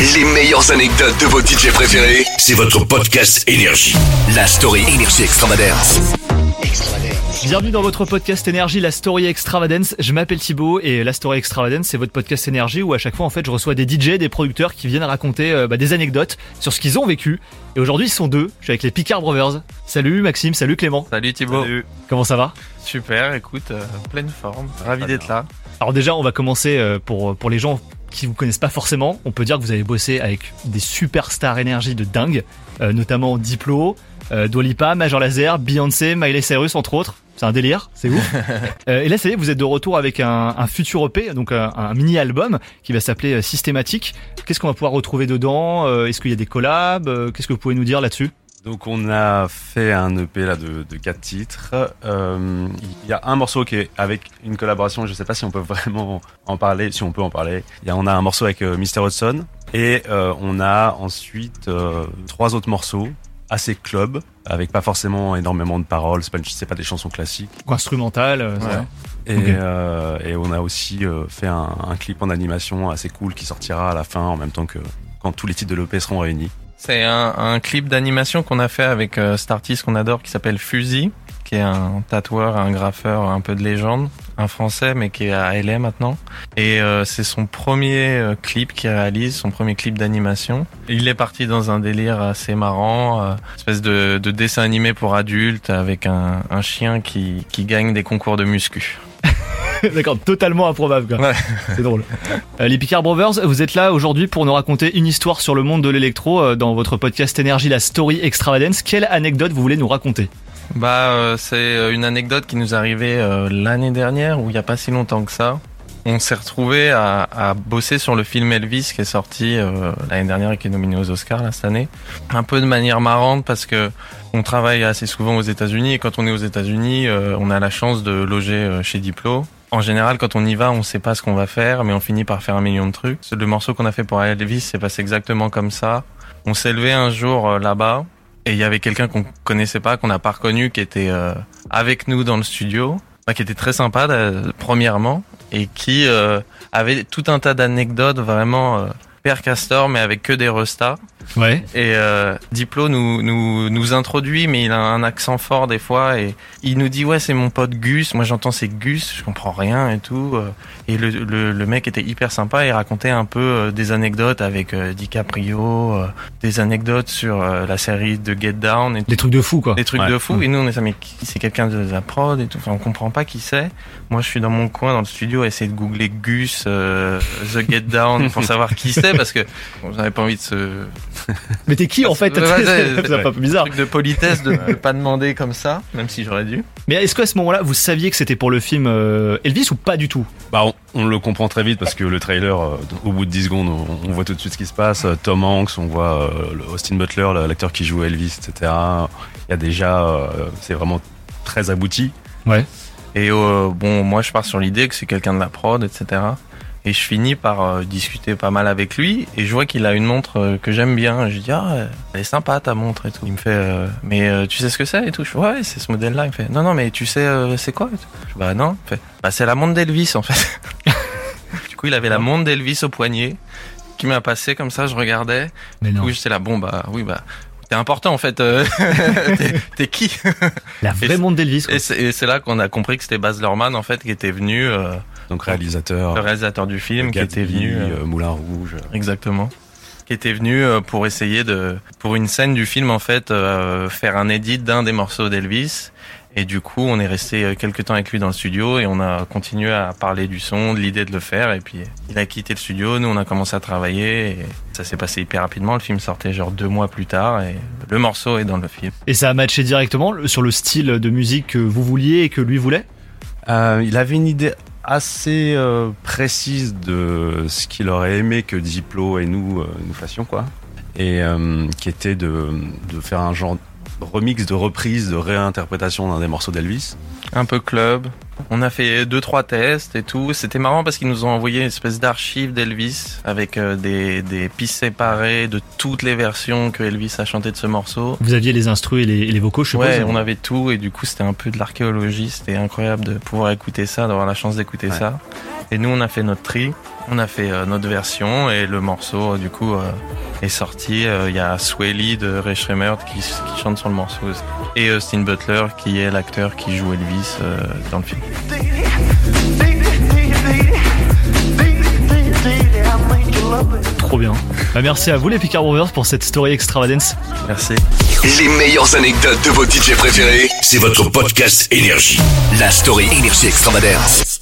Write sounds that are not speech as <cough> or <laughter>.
Les meilleures anecdotes de vos DJ préférés, c'est votre podcast Énergie. La story Énergie Extravagance. Bienvenue dans votre podcast énergie, la story extravagance. Je m'appelle Thibaut et la story extravagance, c'est votre podcast énergie où à chaque fois en fait je reçois des DJ, des producteurs qui viennent raconter euh, bah, des anecdotes sur ce qu'ils ont vécu. Et aujourd'hui ils sont deux. Je suis avec les Picard Brothers. Salut Maxime, salut Clément. Salut Thibaut. Comment ça va? Super, écoute, euh, pleine forme, ravi d'être là. Alors déjà on va commencer euh, pour pour les gens qui vous connaissent pas forcément. On peut dire que vous avez bossé avec des superstars énergie de dingue, euh, notamment Diplo, euh, Dua Lipa, Major Lazer, Beyoncé, Miley Cyrus entre autres. C'est un délire, c'est ouf. <laughs> Euh, et là, ça y est, vous êtes de retour avec un, un futur EP, donc un, un mini-album qui va s'appeler euh, Systématique. Qu'est-ce qu'on va pouvoir retrouver dedans Euh, Est-ce qu'il y a des collabs Qu'est-ce que vous pouvez nous dire là-dessus? Donc on a fait un EP là de, de quatre titres. Euh, Il y a un morceau qui est avec une collaboration. Je sais pas si on peut <laughs> vraiment en parler. Si on peut en parler. Il y a, on a un morceau avec euh, Mr Hudson et euh, on a ensuite euh, trois autres morceaux assez club avec pas forcément énormément de paroles. C'est pas, c'est pas des chansons classiques. Ou instrumental ça Ouais. Et, euh, et on a aussi euh, fait un, un clip en animation assez cool qui sortira à la fin en même temps que quand tous les titres de l'EP seront réunis. C'est un, clip d'animation qu'on a fait avec euh, cet artiste qu'on adore qui s'appelle Fusil, qui est un tatoueur, un graffeur un peu de légende, un français mais qui est à LA maintenant. Et euh, c'est son premier euh, clip qu'il réalise, son premier clip d'animation. Il est parti dans un délire assez marrant, euh, espèce de, de dessin animé pour adultes avec un, un chien qui, qui gagne des concours de muscu. <laughs> D'accord, totalement improbable. Quoi. Ouais. C'est drôle. Euh, les Picard Brothers, vous êtes là aujourd'hui pour nous raconter une histoire sur le monde de l'électro euh, dans votre podcast énergie, la story extravagance. Quelle anecdote vous voulez nous raconter? Bah, euh, c'est une anecdote qui nous est arrivée l'année dernière, ou il y a pas si longtemps que ça. On s'est retrouvé à, à bosser sur le film Elvis qui est sorti l'année dernière et qui est nominé aux Oscars là, cette année. Un peu de manière marrante parce que on travaille assez souvent aux États-Unis et quand on est aux États-Unis, on a la chance de loger chez Diplo. En général, quand on y va, on sait pas ce qu'on va faire, mais on finit par faire un million de trucs. Le morceau qu'on a fait pour Elvis, c'est passé exactement comme ça. On s'est levé un jour euh, là-bas et il y avait quelqu'un qu'on connaissait pas, qu'on n'a pas reconnu, qui était euh, avec nous dans le studio, enfin, qui était très sympa premièrement, et qui euh, avait tout un tas d'anecdotes vraiment Père Castor, mais avec que des restas. Ouais. Et euh, Diplo nous, nous nous introduit, mais il a un accent fort des fois, et il nous dit ouais c'est mon pote Gus. Moi j'entends c'est Gus, je comprends rien et tout. euh, Et le, le, le mec était hyper sympa, il racontait un peu euh, des anecdotes avec euh, DiCaprio, des anecdotes sur la série de Get Down et Des trucs de fou quoi. des trucs Ouais. de fou. Et nous, on est ça, mais c'est quelqu'un de la prod et tout. Enfin, on comprend pas qui c'est. Moi, je suis dans mon coin, dans le studio, à essayer de googler Gus, euh, The Get Down, pour savoir qui c'est, parce que bon, j'avais pas envie de se. <laughs> Mais t'es qui en fait Ouais, ouais, <laughs> C'est un peu bizarre. Truc de politesse de <laughs> ne pas demander comme ça, même si j'aurais dû. Mais est-ce qu'à ce moment-là, vous saviez que c'était pour le film euh, Elvis ou pas du tout? Bah, on, on le comprend très vite parce que le trailer, euh, au bout de 10 secondes, on, on voit tout de suite ce qui se passe. Euh, Tom Hanks, on voit euh, Austin Butler, le- l'acteur qui joue Elvis, etc. Il y a déjà, euh, c'est vraiment très abouti. Ouais. Et euh, bon, moi, je pars sur l'idée que c'est quelqu'un de la prod, etc. Et je finis par euh, discuter pas mal avec lui. Et je vois qu'il a une montre euh, que j'aime bien. Je lui dis, ah, elle est sympa ta montre et tout. Il me fait, euh, mais tu sais ce que c'est et tout? Je fais, ouais, c'est ce modèle-là. Il me fait, non, non, mais tu sais, euh, c'est quoi? Et tout. Je fais, bah non. Il fait, bah c'est la montre d'Elvis en fait. <laughs> du coup, il avait la montre d'Elvis au poignet qui m'a passé comme ça. Je regardais. Mais Du coup, j'étais là, bon, bah oui, bah. T'es important en fait. euh, <laughs> t'es- qui <laughs> La vraie monde d'Elvis. Et c'est là qu'on a compris que c'était Baz Luhrmann en fait qui était venu, euh, Donc réalisateur, le réalisateur du film, qui était venu euh, euh, Moulin Rouge. exactement, qui était venu euh, pour essayer de, pour une scène du film en fait, euh, faire un edit d'un des morceaux d'Elvis. Et du coup, on est resté euh, quelques temps avec lui dans le studio et on a continué à parler du son, de l'idée de le faire. Et puis, il a quitté le studio, nous on a commencé à travailler et ça s'est passé hyper rapidement. Le film sortait genre deux mois plus tard et le morceau est dans le film. Et ça a matché directement sur le style de musique que vous vouliez et que lui voulait? Euh, il avait une idée assez euh, précise de ce qu'il aurait aimé que Diplo et nous euh, nous fassions quoi, et euh, qui était de, de faire un genre remix, de reprise, de réinterprétation d'un des morceaux d'Elvis. Un peu club. On a fait deux trois tests et tout. C'était marrant parce qu'ils nous ont envoyé une espèce d'archive d'Elvis avec euh, des, des pistes séparées de toutes les versions que Elvis a chanté de ce morceau. Vous aviez les instrus et les, et les vocaux, je suppose Ouais, on avait tout et du coup c'était un peu de l'archéologie. C'était incroyable de pouvoir écouter ça, d'avoir la chance d'écouter Ouais. ça. Et nous on a fait notre tri, on a fait euh, notre version et le morceau euh, du coup euh, est sorti. Euh, Il y a Swelly de Ray Schremer qui, qui chante sur le morceau aussi. et Austin Butler qui est l'acteur qui joue Elvis euh, dans le film. Trop bien. Bah, merci à vous les Picard Brothers pour cette story extravagance. Merci. Les meilleures anecdotes de vos DJ préférés, c'est votre podcast Énergie. La story Énergie Extravagance.